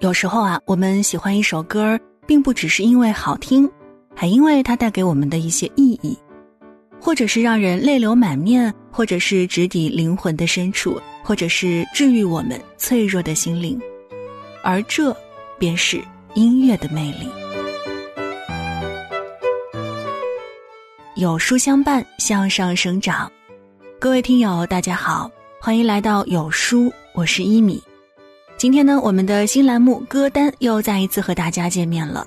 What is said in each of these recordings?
有时候啊，我们喜欢一首歌，并不只是因为好听，还因为它带给我们的一些意义，或者是让人泪流满面，或者是直抵灵魂的深处，或者是治愈我们脆弱的心灵，而这便是音乐的魅力。有书相伴，向上生长。各位听友，大家好，欢迎来到有书，我是一米。今天呢，我们的新栏目歌单又再一次和大家见面了。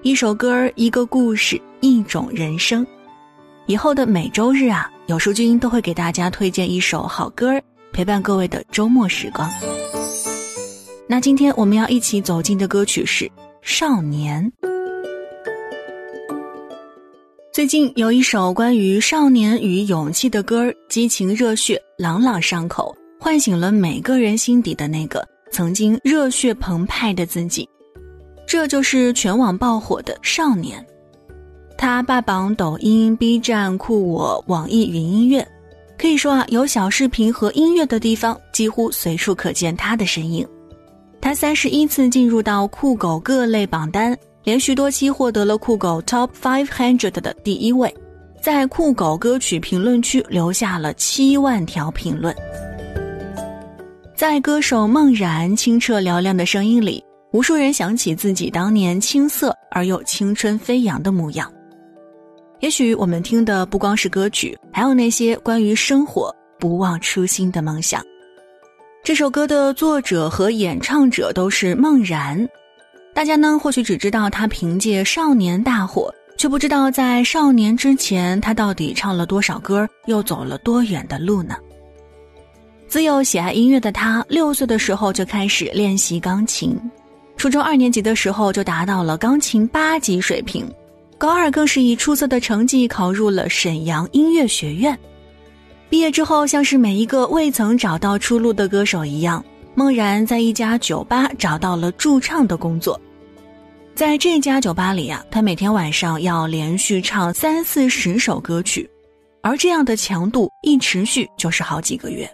一首歌，一个故事，一种人生。以后的每周日啊，有书君都会给大家推荐一首好歌，陪伴各位的周末时光。那今天我们要一起走进的歌曲是《少年》。最近有一首关于少年与勇气的歌，激情热血，朗朗上口，唤醒了每个人心底的那个。曾经热血澎湃的自己，这就是全网爆火的少年。他霸榜抖音、B 站、酷我、网易云音乐，可以说啊，有小视频和音乐的地方，几乎随处可见他的身影。他三十一次进入到酷狗各类榜单，连续多期获得了酷狗 Top Five Hundred 的第一位，在酷狗歌曲评论区留下了七万条评论。在歌手孟然清澈嘹亮的声音里，无数人想起自己当年青涩而又青春飞扬的模样。也许我们听的不光是歌曲，还有那些关于生活不忘初心的梦想。这首歌的作者和演唱者都是孟然，大家呢或许只知道他凭借《少年》大火，却不知道在《少年》之前他到底唱了多少歌，又走了多远的路呢？自幼喜爱音乐的他，六岁的时候就开始练习钢琴，初中二年级的时候就达到了钢琴八级水平，高二更是以出色的成绩考入了沈阳音乐学院。毕业之后，像是每一个未曾找到出路的歌手一样，孟然在一家酒吧找到了驻唱的工作。在这家酒吧里啊，他每天晚上要连续唱三四十首歌曲，而这样的强度一持续就是好几个月。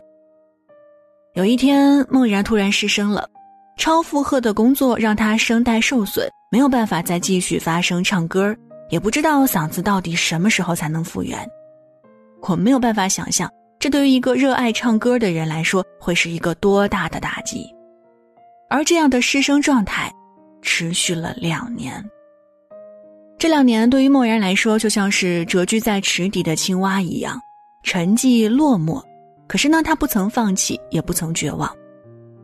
有一天，梦然突然失声了，超负荷的工作让他声带受损，没有办法再继续发声唱歌，也不知道嗓子到底什么时候才能复原。我没有办法想象，这对于一个热爱唱歌的人来说会是一个多大的打击。而这样的失声状态，持续了两年。这两年对于梦然来说，就像是蛰居在池底的青蛙一样，沉寂落寞。可是呢，他不曾放弃，也不曾绝望。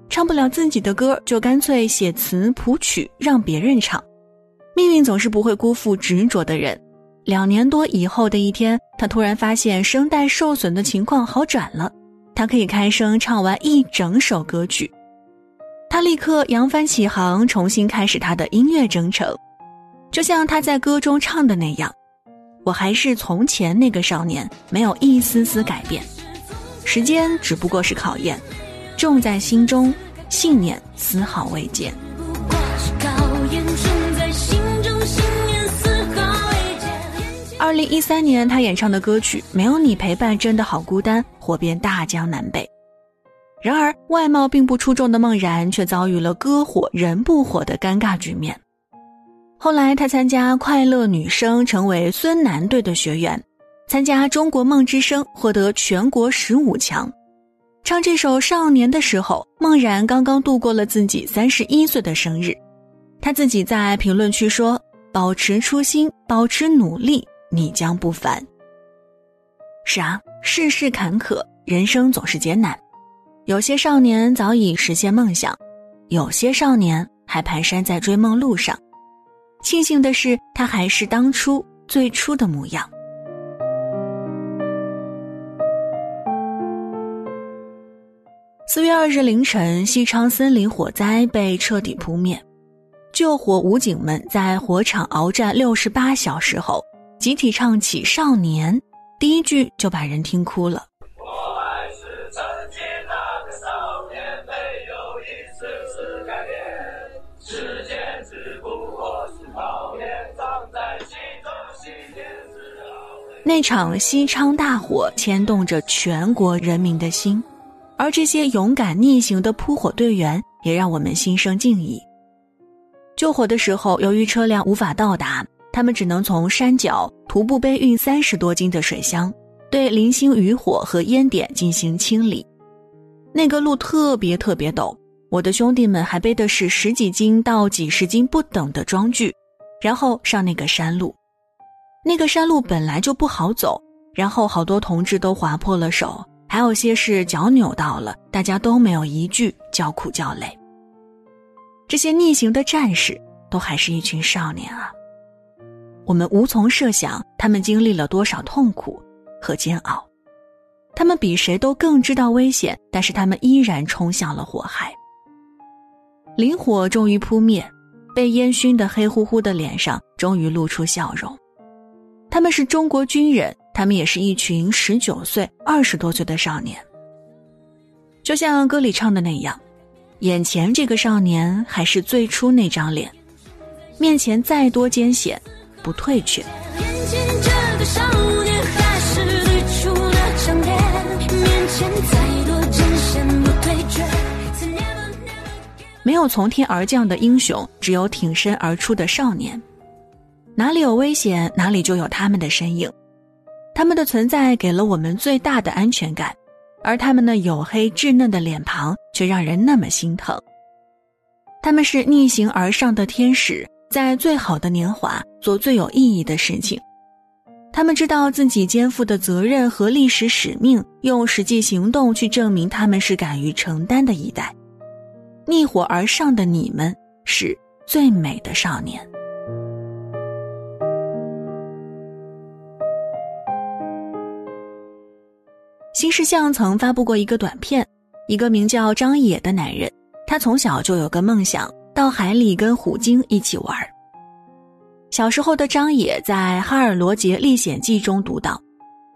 唱不了自己的歌，就干脆写词谱曲让别人唱。命运总是不会辜负执着的人。两年多以后的一天，他突然发现声带受损的情况好转了，他可以开声唱完一整首歌曲。他立刻扬帆起航，重新开始他的音乐征程。就像他在歌中唱的那样：“我还是从前那个少年，没有一丝丝改变。”时间只不过是考验，重在心中，信念丝毫未减。二零一三年，他演唱的歌曲《没有你陪伴真的好孤单》火遍大江南北。然而，外貌并不出众的孟然却遭遇了歌火人不火的尴尬局面。后来，他参加快乐女声，成为孙楠队的学员。参加中国梦之声，获得全国十五强。唱这首《少年》的时候，孟然刚刚度过了自己三十一岁的生日。他自己在评论区说：“保持初心，保持努力，你将不凡。”是啊，世事坎坷，人生总是艰难。有些少年早已实现梦想，有些少年还蹒跚在追梦路上。庆幸的是，他还是当初最初的模样。四月二日凌晨，西昌森林火灾被彻底扑灭。救火武警们在火场鏖战六十八小时后，集体唱起《少年》，第一句就把人听哭了。那场西昌大火牵动着全国人民的心。而这些勇敢逆行的扑火队员，也让我们心生敬意。救火的时候，由于车辆无法到达，他们只能从山脚徒步背运三十多斤的水箱，对零星余火和烟点进行清理。那个路特别特别陡，我的兄弟们还背的是十几斤到几十斤不等的装具，然后上那个山路。那个山路本来就不好走，然后好多同志都划破了手，还有些是脚扭到了，大家都没有一句叫苦叫累。这些逆行的战士都还是一群少年啊，我们无从设想他们经历了多少痛苦和煎熬。他们比谁都更知道危险，但是他们依然冲向了火海。林火终于扑灭，被烟熏得黑乎乎的脸上终于露出笑容。他们是中国军人，他们也是一群十九岁、二十多岁的少年。就像歌里唱的那样，眼前这个少年还是最初那张脸，面前再多艰险，不退却。没有从天而降的英雄，只有挺身而出的少年。哪里有危险，哪里就有他们的身影。他们的存在给了我们最大的安全感，而他们那黝黑稚嫩的脸庞却让人那么心疼。他们是逆行而上的天使，在最好的年华做最有意义的事情。他们知道自己肩负的责任和历史使命，用实际行动去证明他们是敢于承担的一代。逆火而上的你们，是最美的少年。新世相曾发布过一个短片，一个名叫张野的男人，他从小就有个梦想，到海里跟虎鲸一起玩。小时候的张野在《哈尔罗杰历险记》中读到，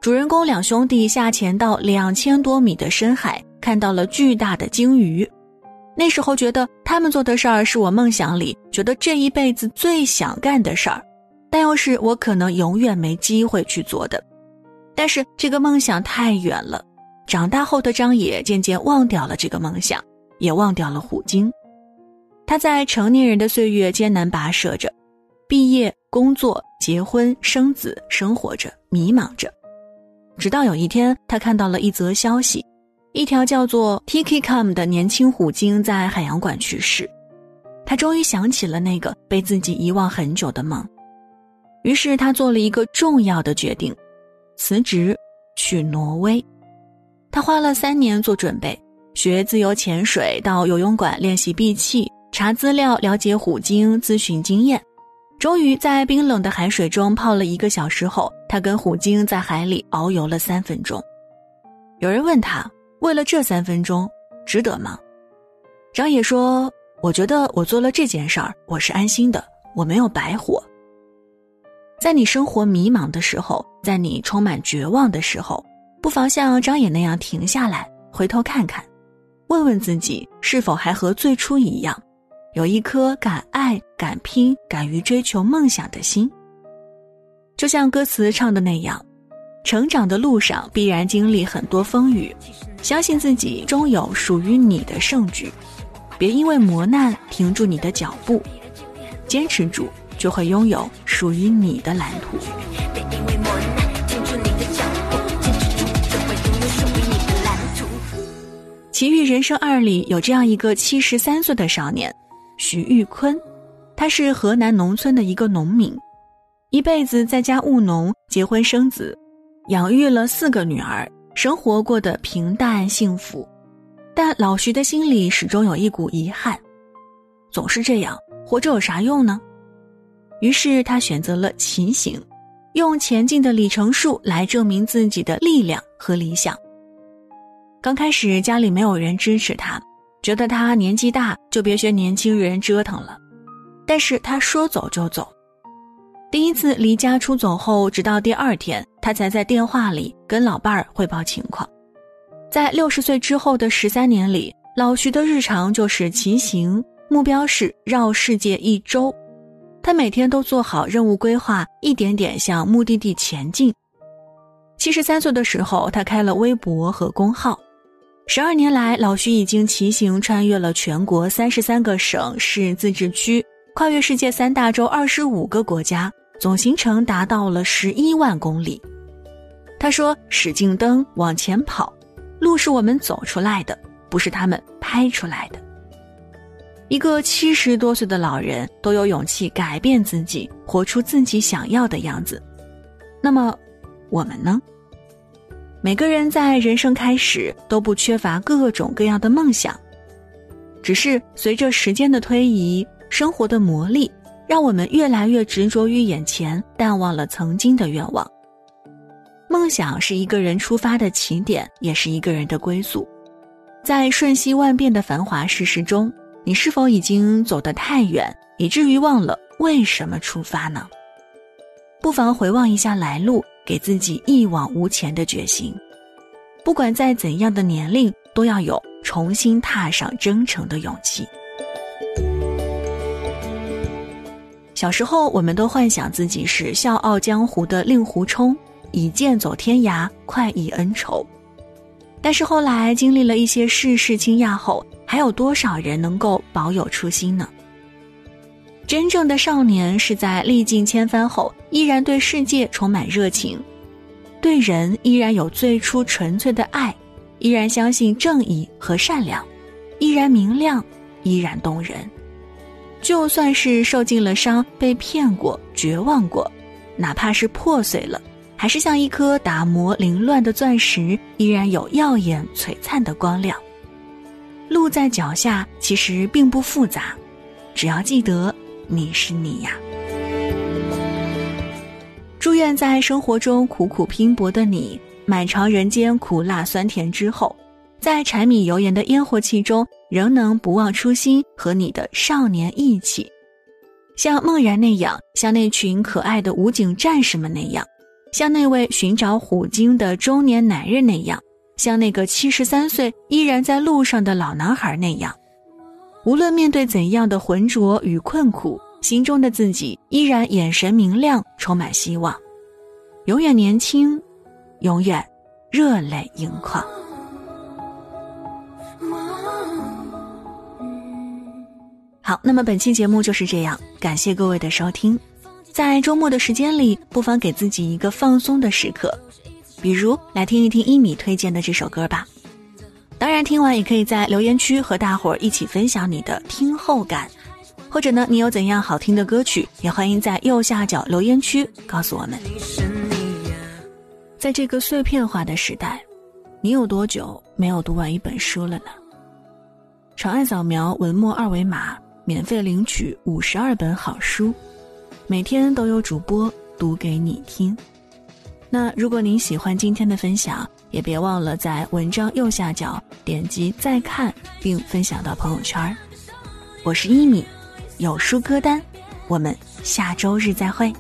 主人公两兄弟下潜到两千多米的深海，看到了巨大的鲸鱼。那时候觉得他们做的事儿是我梦想里觉得这一辈子最想干的事儿，但又是我可能永远没机会去做的。但是这个梦想太远了，长大后的张野渐渐忘掉了这个梦想，也忘掉了虎鲸。他在成年人的岁月艰难跋涉着。毕业、工作、结婚、生子，生活着，迷茫着，直到有一天，他看到了一则消息：一条叫做 Tiki Kam 的年轻虎鲸在海洋馆去世。他终于想起了那个被自己遗忘很久的梦，于是他做了一个重要的决定：辞职去挪威。他花了三年做准备，学自由潜水，到游泳馆练习闭气，查资料，了解虎鲸，咨询经验。终于在冰冷的海水中泡了一个小时后，他跟虎鲸在海里遨游了三分钟。有人问他：“为了这三分钟，值得吗？”张野说：“我觉得我做了这件事儿，我是安心的，我没有白活。”在你生活迷茫的时候，在你充满绝望的时候，不妨像张野那样停下来，回头看看，问问自己是否还和最初一样。有一颗敢爱、敢拼、敢于追求梦想的心，就像歌词唱的那样，成长的路上必然经历很多风雨，相信自己终有属于你的胜局，别因为磨难停住你的脚步，坚持住就会拥有属于你的蓝图。《奇遇人生二》里有这样一个七十三岁的少年。徐玉坤，他是河南农村的一个农民，一辈子在家务农，结婚生子，养育了四个女儿，生活过得平淡幸福。但老徐的心里始终有一股遗憾，总是这样活着有啥用呢？于是他选择了骑行，用前进的里程数来证明自己的力量和理想。刚开始家里没有人支持他。觉得他年纪大，就别学年轻人折腾了。但是他说走就走。第一次离家出走后，直到第二天，他才在电话里跟老伴儿汇报情况。在六十岁之后的十三年里，老徐的日常就是骑行，目标是绕世界一周。他每天都做好任务规划，一点点向目的地前进。七十三岁的时候，他开了微博和公号。十二年来，老徐已经骑行穿越了全国三十三个省市自治区，跨越世界三大洲二十五个国家，总行程达到了十一万公里。他说：“使劲蹬，往前跑，路是我们走出来的，不是他们拍出来的。”一个七十多岁的老人都有勇气改变自己，活出自己想要的样子。那么，我们呢？每个人在人生开始都不缺乏各种各样的梦想，只是随着时间的推移，生活的磨砺，让我们越来越执着于眼前，淡忘了曾经的愿望。梦想是一个人出发的起点，也是一个人的归宿。在瞬息万变的繁华世事中，你是否已经走得太远，以至于忘了为什么出发呢？不妨回望一下来路。给自己一往无前的决心，不管在怎样的年龄，都要有重新踏上征程的勇气。小时候，我们都幻想自己是笑傲江湖的令狐冲，以剑走天涯，快意恩仇。但是后来经历了一些世事倾轧后，还有多少人能够保有初心呢？真正的少年是在历尽千帆后，依然对世界充满热情，对人依然有最初纯粹的爱，依然相信正义和善良，依然明亮，依然动人。就算是受尽了伤，被骗过，绝望过，哪怕是破碎了，还是像一颗打磨凌乱的钻石，依然有耀眼璀璨的光亮。路在脚下，其实并不复杂，只要记得。你是你呀！祝愿在生活中苦苦拼搏的你，满尝人间苦辣酸甜之后，在柴米油盐的烟火气中，仍能不忘初心和你的少年义气。像孟然那样，像那群可爱的武警战士们那样，像那位寻找虎鲸的中年男人那样，像那个七十三岁依然在路上的老男孩那样。无论面对怎样的浑浊与困苦，心中的自己依然眼神明亮，充满希望，永远年轻，永远热泪盈眶。好，那么本期节目就是这样，感谢各位的收听。在周末的时间里，不妨给自己一个放松的时刻，比如来听一听一米推荐的这首歌吧。当然，听完也可以在留言区和大伙儿一起分享你的听后感，或者呢，你有怎样好听的歌曲，也欢迎在右下角留言区告诉我们。在这个碎片化的时代，你有多久没有读完一本书了呢？长按扫描文末二维码，免费领取五十二本好书，每天都有主播读给你听。那如果您喜欢今天的分享，也别忘了在文章右下角点击再看，并分享到朋友圈。我是一米，有书歌单，我们下周日再会。